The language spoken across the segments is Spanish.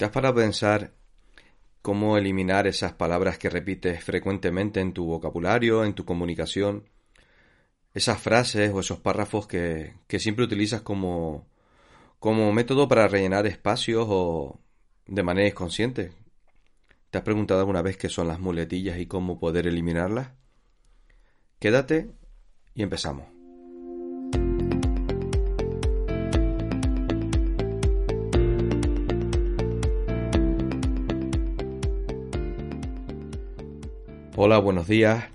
¿Te has parado a pensar cómo eliminar esas palabras que repites frecuentemente en tu vocabulario, en tu comunicación? Esas frases o esos párrafos que, siempre utilizas como, como método para rellenar espacios o de manera inconsciente. ¿Te has preguntado alguna vez qué son las muletillas y cómo poder eliminarlas? Quédate y empezamos. Hola, buenos días.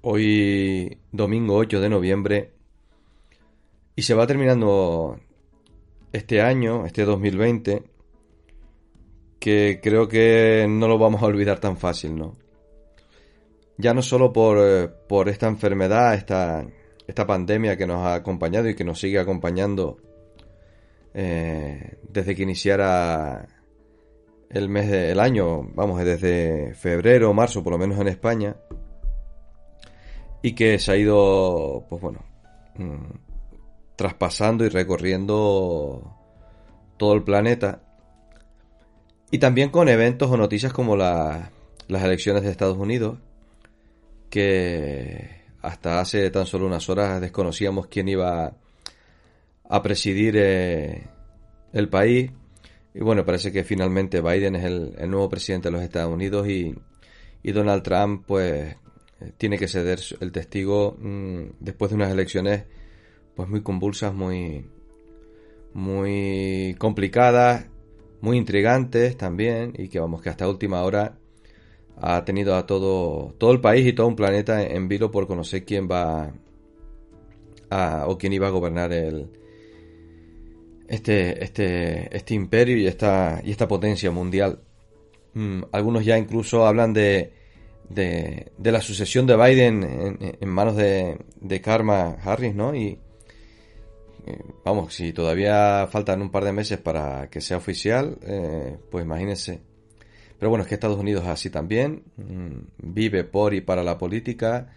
Hoy domingo 8 de noviembre y se va terminando este año, este 2020, que creo que no lo vamos a olvidar tan fácil, ¿no? Ya no solo por, eh, por esta enfermedad, esta, esta pandemia que nos ha acompañado y que nos sigue acompañando eh, desde que iniciara el mes del año, vamos, desde febrero o marzo, por lo menos en España, y que se ha ido, pues bueno, mm, traspasando y recorriendo todo el planeta. Y también con eventos o noticias como las elecciones de Estados Unidos, que hasta hace tan solo unas horas desconocíamos quién iba a presidir eh, el país y bueno, parece que finalmente Biden es el, nuevo presidente de los Estados Unidos y, Donald Trump pues eh, tiene que ceder el testigo mm, después de unas elecciones pues muy convulsas, muy muy complicadas, muy intrigantes también y que vamos que hasta última hora ha tenido a todo todo el país y todo un planeta en vilo por conocer quién va a, o quién iba a gobernar el, este, este, este imperio y esta, y esta potencia mundial. Mm, algunos ya incluso hablan de, de, la sucesión de Biden en, manos de, de, Karma Harris, ¿no? Y eh, vamos, si todavía faltan un par de meses para que sea oficial, eh, pues imagínense. Pero bueno, es que Estados Unidos es así también, mm, vive por y para la política,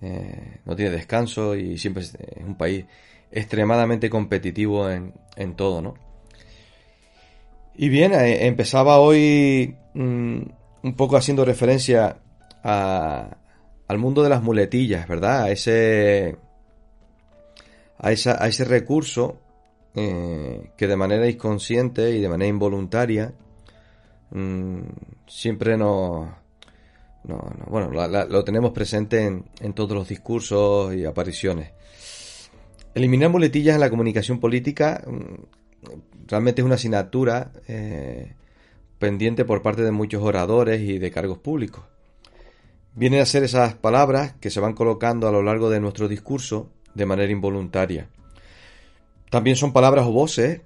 eh, no tiene descanso y siempre es un país extremadamente competitivo en, en todo, ¿no? Y bien, eh, empezaba hoy mm, un poco haciendo referencia a, al mundo de las muletillas, ¿verdad? A ese, a, esa, a ese recurso eh, que de manera inconsciente y de manera involuntaria mm, siempre nos... No, bueno, lo tenemos presente en, en todos los discursos y apariciones. Eliminar muletillas en la comunicación política mm, realmente es una asignatura eh, pendiente por parte de muchos oradores y de cargos públicos. Vienen a ser esas palabras que se van colocando a lo largo de nuestro discurso de manera involuntaria. También son palabras o voces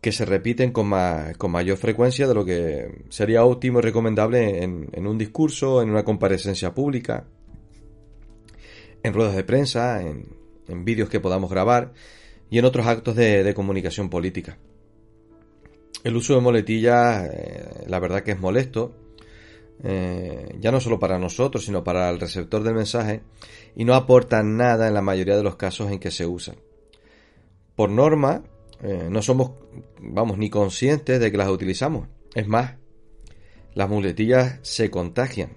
que se repiten con, con mayor frecuencia de lo que sería óptimo y recomendable en, en un discurso, en una comparecencia pública, en ruedas de prensa, en, en vídeos que podamos grabar y en otros actos de, comunicación política. El uso de muletillas, eh, la verdad que es molesto, eh, ya no solo para nosotros, sino para el receptor del mensaje, y no aporta nada en la mayoría de los casos en que se usan. Por norma, eh, no somos, vamos, ni conscientes de que las utilizamos. Es más, las muletillas se contagian.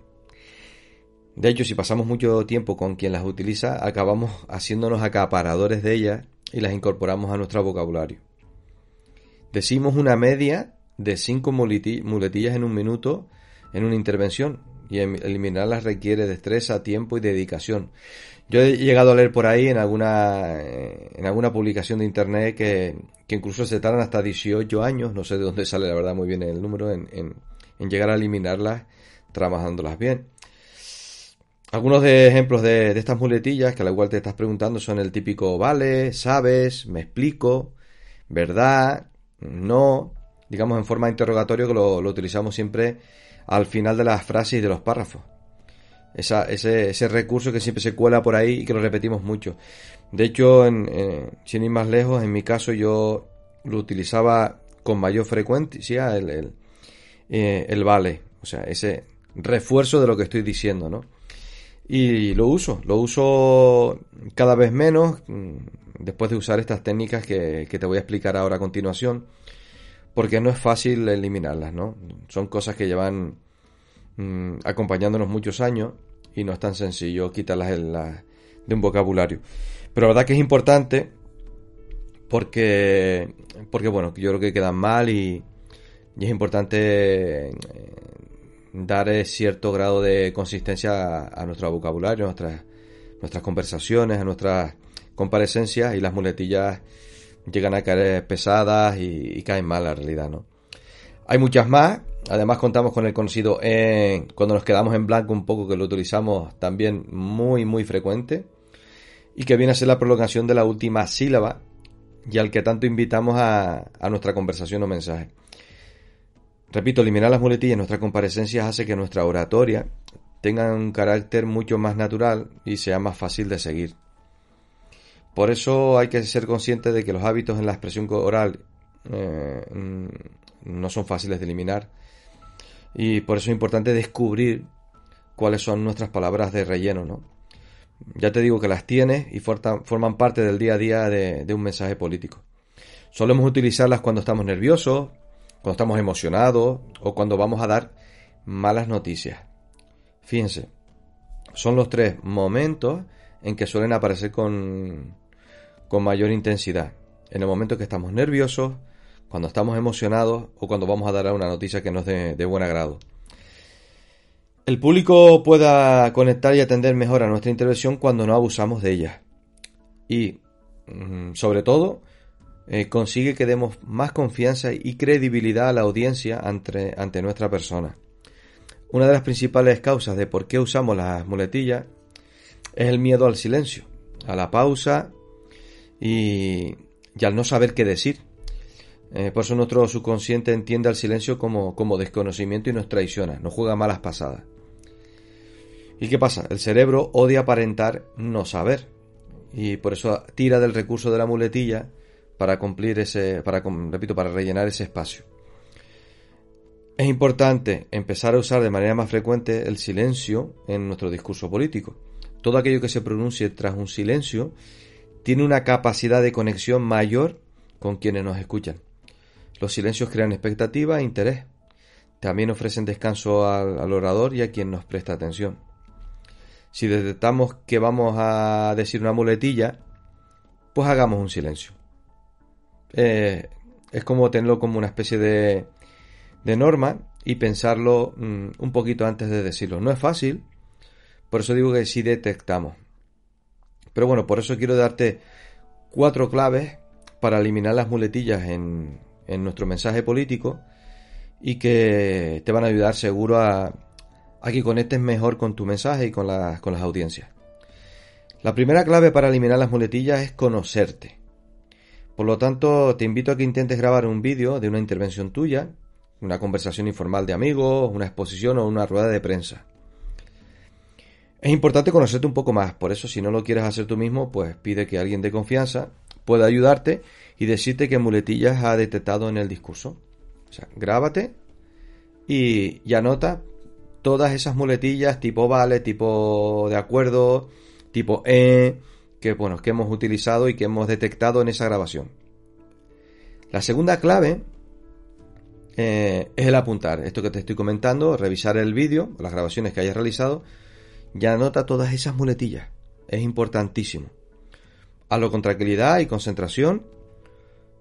De hecho, si pasamos mucho tiempo con quien las utiliza, acabamos haciéndonos acaparadores de ellas y las incorporamos a nuestro vocabulario. Decimos una media de 5 muletillas en un minuto en una intervención y em, eliminarlas requiere destreza, tiempo y dedicación. Yo he llegado a leer por ahí en alguna, eh, en alguna publicación de internet que, incluso se tardan hasta 18 años, no sé de dónde sale la verdad muy bien el número, en, en llegar a eliminarlas trabajándolas bien. Algunos de ejemplos de, estas muletillas que al igual te estás preguntando son el típico vale, sabes, me explico, verdad, no, digamos en forma de interrogatorio que lo, utilizamos siempre al final de las frases y de los párrafos. ese, recurso que siempre se cuela por ahí y que lo repetimos mucho. De hecho, en, sin ir más lejos, en mi caso yo lo utilizaba con mayor frecuencia el, el, eh, el vale, o sea, ese refuerzo de lo que estoy diciendo, ¿no? Y lo uso, lo uso cada vez menos mm, después de usar estas técnicas que, te voy a explicar ahora a continuación. porque no es fácil eliminarlas, ¿no? Son cosas que llevan mm, acompañándonos muchos años y no es tan sencillo quitarlas de un vocabulario. Pero la verdad que es importante porque, porque bueno, yo creo que quedan mal y, es importante eh, dar cierto grado de consistencia a, nuestro vocabulario, a nuestras, nuestras conversaciones, a nuestras comparecencias y las muletillas llegan a caer pesadas y, caen mal la realidad, ¿no? Hay muchas más, además contamos con el conocido en, cuando nos quedamos en blanco un poco que lo utilizamos también muy muy frecuente y que viene a ser la prolongación de la última sílaba y al que tanto invitamos a, a nuestra conversación o mensaje. Repito, eliminar las muletillas en nuestras comparecencias hace que nuestra oratoria tenga un carácter mucho más natural y sea más fácil de seguir. Por eso hay que ser consciente de que los hábitos en la expresión oral eh, no son fáciles de eliminar. Y por eso es importante descubrir cuáles son nuestras palabras de relleno, ¿no? Ya te digo que las tienes y forman parte del día a día de, de un mensaje político. Solemos utilizarlas cuando estamos nerviosos, cuando estamos emocionados o cuando vamos a dar malas noticias. Fíjense, son los tres momentos en que suelen aparecer con, con mayor intensidad. En el momento que estamos nerviosos, cuando estamos emocionados o cuando vamos a dar una noticia que nos dé de buen agrado. El público pueda conectar y atender mejor a nuestra intervención cuando no abusamos de ella. Y, mm, sobre todo, eh, consigue que demos más confianza y credibilidad a la audiencia ante, nuestra persona. Una de las principales causas de por qué usamos las muletillas es el miedo al silencio, a la pausa y, al no saber qué decir. Eh, por eso nuestro subconsciente entiende al silencio como, como desconocimiento y nos traiciona, nos juega malas pasadas. ¿Y qué pasa? El cerebro odia aparentar no saber. Y por eso tira del recurso de la muletilla para cumplir ese, para, repito, para rellenar ese espacio. Es importante empezar a usar de manera más frecuente el silencio en nuestro discurso político. Todo aquello que se pronuncie tras un silencio tiene una capacidad de conexión mayor con quienes nos escuchan. Los silencios crean expectativa e interés. También ofrecen descanso al, orador y a quien nos presta atención. Si detectamos que vamos a decir una muletilla, pues hagamos un silencio. Eh, es como tenerlo como una especie de, de norma y pensarlo mm, un poquito antes de decirlo. No es fácil, por eso digo que si detectamos. Pero bueno, por eso quiero darte cuatro claves para eliminar las muletillas en, nuestro mensaje político y que te van a ayudar seguro a, a que conectes mejor con tu mensaje y con con las audiencias. La primera clave para eliminar las muletillas es conocerte. Por lo tanto, te invito a que intentes grabar un vídeo de una intervención tuya, una conversación informal de amigos, una exposición o una rueda de prensa. Es importante conocerte un poco más, por eso si no lo quieres hacer tú mismo, pues pide que alguien de confianza pueda ayudarte y decirte qué muletillas ha detectado en el discurso. O sea, grábate y, y anota todas esas muletillas tipo vale, tipo de acuerdo, tipo e, que bueno, que hemos utilizado y que hemos detectado en esa grabación. La segunda clave eh, es el apuntar. Esto que te estoy comentando, revisar el vídeo, las grabaciones que hayas realizado ya anota todas esas muletillas. Es importantísimo. Hazlo con tranquilidad y concentración.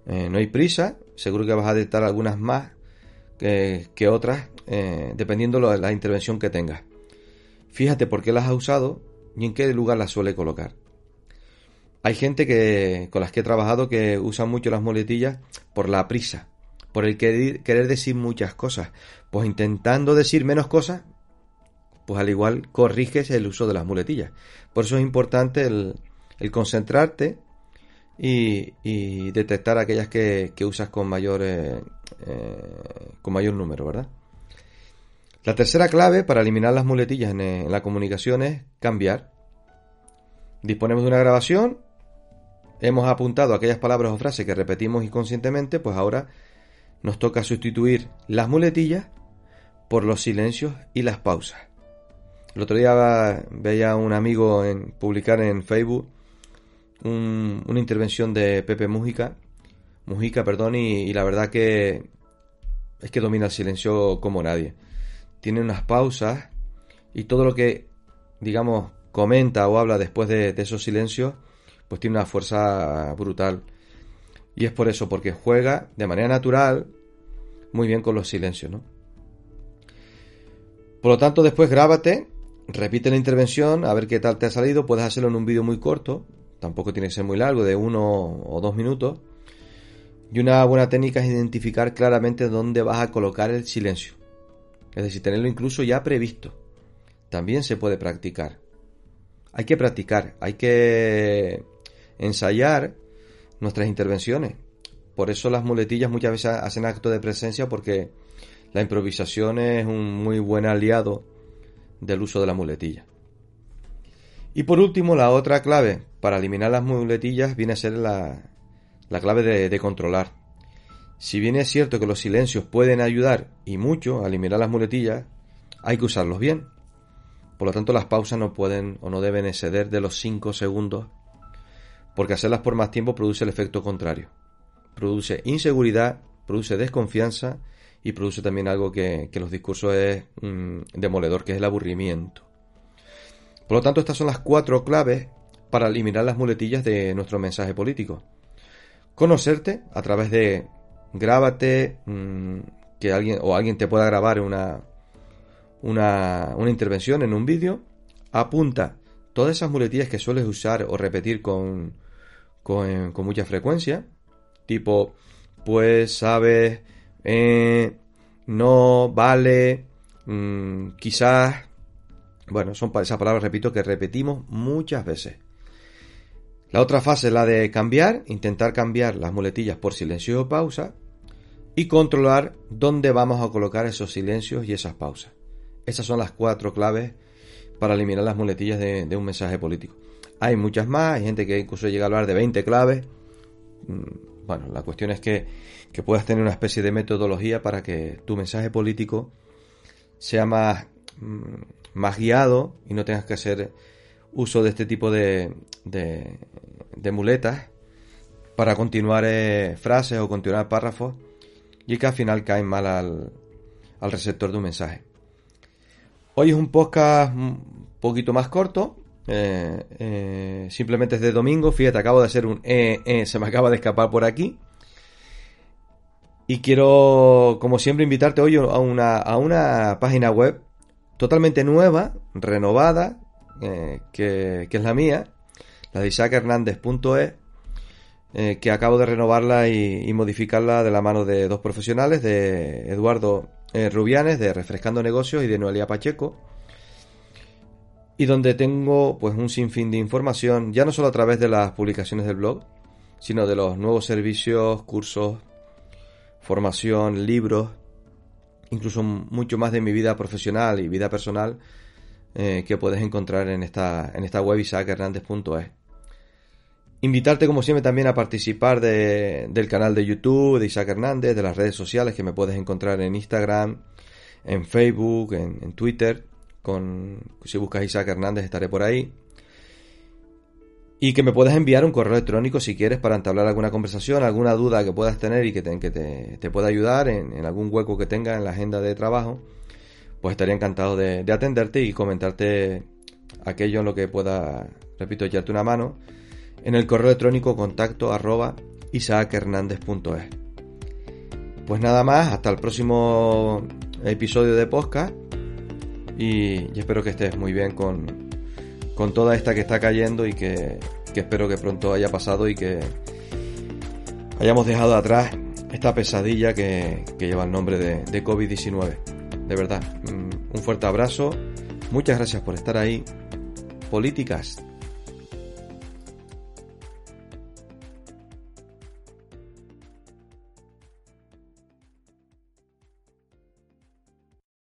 Eh, no hay prisa. Seguro que vas a detectar algunas más que, otras, eh, dependiendo de la intervención que tengas. Fíjate por qué las has usado y en qué lugar las suele colocar. Hay gente que, con las que he trabajado que usan mucho las muletillas por la prisa, por el querer decir muchas cosas. Pues intentando decir menos cosas, pues al igual corriges el uso de las muletillas. Por eso es importante el, concentrarte y, detectar aquellas que, usas con mayor, eh, eh, con mayor número, ¿verdad? La tercera clave para eliminar las muletillas en, en la comunicación es cambiar. Disponemos de una grabación, hemos apuntado aquellas palabras o frases que repetimos inconscientemente, pues ahora nos toca sustituir las muletillas por los silencios y las pausas. El otro día veía a un amigo en, publicar en Facebook una intervención de Pepe Mujica, Mujica, perdón, y, la verdad que es que domina el silencio como nadie. Tiene unas pausas y todo lo que, digamos, comenta o habla después de, esos silencios, pues tiene una fuerza brutal. Y es por eso, porque juega de manera natural muy bien con los silencios, ¿no? Por lo tanto, después grábate, repite la intervención, a ver qué tal te ha salido. Puedes hacerlo en un vídeo muy corto, tampoco tiene que ser muy largo, de uno o dos minutos. Y una buena técnica es identificar claramente dónde vas a colocar el silencio. Es decir, tenerlo incluso ya previsto. También se puede practicar. Hay que practicar, hay que ensayar nuestras intervenciones. Por eso las muletillas muchas veces hacen acto de presencia porque la improvisación es un muy buen aliado del uso de la muletilla. Y por último, la otra clave para eliminar las muletillas viene a ser la, la clave de, controlar. Si bien es cierto que los silencios pueden ayudar y mucho a eliminar las muletillas, hay que usarlos bien. Por lo tanto, las pausas no pueden o no deben exceder de los 5 segundos, porque hacerlas por más tiempo produce el efecto contrario. Produce inseguridad, produce desconfianza y produce también algo que, los discursos es mm, demoledor, que es el aburrimiento. Por lo tanto, estas son las cuatro claves para eliminar las muletillas de nuestro mensaje político conocerte a través de grábate, mm, que alguien o alguien te pueda grabar una, una, intervención en un vídeo, apunta todas esas muletillas que sueles usar o repetir con, con, mucha frecuencia, tipo, pues, sabes, eh, no, vale, mm, quizás, bueno, son esas palabras, repito, que repetimos muchas veces. La otra fase es la de cambiar, intentar cambiar las muletillas por silencio o pausa y controlar dónde vamos a colocar esos silencios y esas pausas. Esas son las cuatro claves para eliminar las muletillas de, un mensaje político. Hay muchas más, hay gente que incluso llega a hablar de 20 claves. Mm, bueno, la cuestión es que, puedas tener una especie de metodología para que tu mensaje político sea más, mm, más guiado y no tengas que hacer uso de este tipo de, de, muletas para continuar eh, frases o continuar párrafos y que al final caen mal al, al receptor de un mensaje. Hoy es un podcast un poquito más corto, eh, eh, simplemente es de domingo, fíjate, acabo de hacer un se me acaba de escapar por aquí. Y quiero, como siempre, invitarte hoy a una, a una página web totalmente nueva, renovada, eh, que, es la mía, la de isaachernández.es, eh, que acabo de renovarla y, modificarla de la mano de dos profesionales, de Eduardo eh, Rubianes, de Refrescando Negocios, y de Noelia Pacheco, y donde tengo pues un sinfín de información, ya no solo a través de las publicaciones del blog, sino de los nuevos servicios, cursos, formación, libros, incluso mucho más de mi vida profesional y vida personal eh, que puedes encontrar en esta, en esta web isaachernández.es. Invitarte como siempre también a participar del canal de YouTube de Isaac Hernández, de las redes sociales que me puedes encontrar en Instagram, en Facebook, en, Twitter. Con, si buscas Isaac Hernández estaré por ahí. Y que me puedes enviar un correo electrónico si quieres para entablar alguna conversación, alguna duda que puedas tener y que te, pueda ayudar en, algún hueco que tenga en la agenda de trabajo pues estaría encantado de, atenderte y comentarte aquello en lo que pueda, repito, echarte una mano en el correo electrónico contacto arroba. Pues nada más, hasta el próximo episodio de podcast y, espero que estés muy bien con, con toda esta que está cayendo y que, espero que pronto haya pasado y que hayamos dejado atrás esta pesadilla que, lleva el nombre de, de COVID-19 de verdad, mm, un fuerte abrazo. Muchas gracias por estar ahí. Políticas